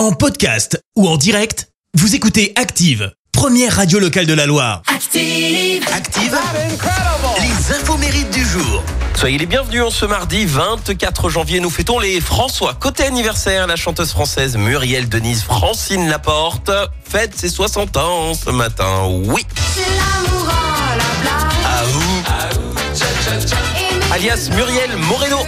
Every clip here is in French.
En podcast ou en direct, vous écoutez Active, première radio locale de la Loire. Active. Active, les infos mérites du jour. Soyez les bienvenus en ce mardi 24 janvier. Nous fêtons les François. Côté anniversaire, la chanteuse française Muriel Denise Francine Laporte fête ses 60 ans ce matin. Oui. À vous. Alias Muriel Moreno.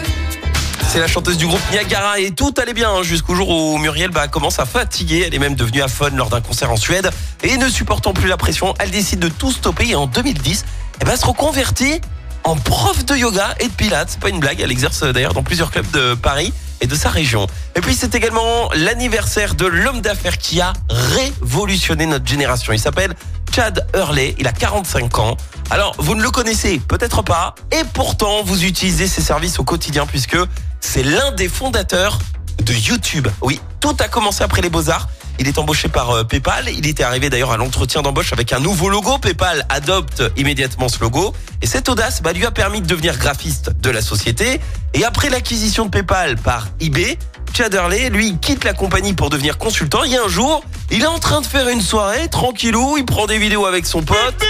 C'est la chanteuse du groupe Niagara et tout allait bien hein, jusqu'au jour où Muriel bah, commence à fatiguer. Elle est même devenue aphone lors d'un concert en Suède et ne supportant plus la pression, elle décide de tout stopper et en 2010, elle va se reconvertir en prof de yoga et de pilates. Pas une blague, elle exerce d'ailleurs dans plusieurs clubs de Paris et de sa région. Et puis c'est également l'anniversaire de l'homme d'affaires qui a révolutionné notre génération. Il s'appelle Chad Hurley, il a 45 ans. Alors, vous ne le connaissez peut-être pas, et pourtant vous utilisez ses services au quotidien puisque c'est l'un des fondateurs de YouTube. Oui, tout a commencé après les beaux-arts. Il est embauché par euh, PayPal. Il était arrivé d'ailleurs à l'entretien d'embauche avec un nouveau logo. PayPal adopte immédiatement ce logo. Et cette audace bah, lui a permis de devenir graphiste de la société. Et après l'acquisition de PayPal par eBay, Chad Hurley, lui, quitte la compagnie pour devenir consultant. Et un jour, il est en train de faire une soirée, tranquillou, il prend des vidéos avec son pote,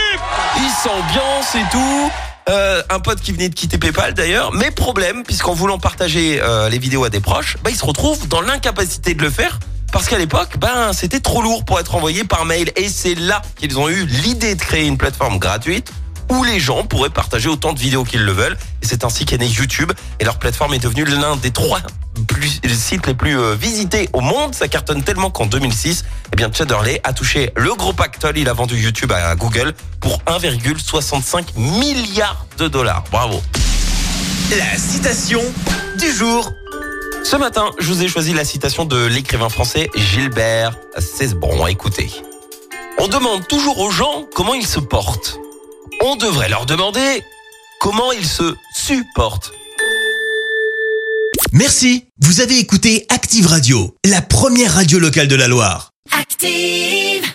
il s'ambiance et tout. Euh, un pote qui venait de quitter PayPal d'ailleurs, mais problème, puisqu'en voulant partager euh, les vidéos à des proches, bah, il se retrouve dans l'incapacité de le faire. Parce qu'à l'époque, ben, c'était trop lourd pour être envoyé par mail. Et c'est là qu'ils ont eu l'idée de créer une plateforme gratuite où les gens pourraient partager autant de vidéos qu'ils le veulent. Et c'est ainsi qu'est né YouTube. Et leur plateforme est devenue l'un des trois plus, sites les plus euh, visités au monde. Ça cartonne tellement qu'en 2006, eh bien, a touché le gros pactole. Il a vendu YouTube à Google pour 1,65 milliard de dollars. Bravo. La citation du jour. Ce matin, je vous ai choisi la citation de l'écrivain français Gilbert Cesbron. Écoutez. On demande toujours aux gens comment ils se portent. On devrait leur demander comment ils se supportent. Merci, vous avez écouté Active Radio, la première radio locale de la Loire. Active.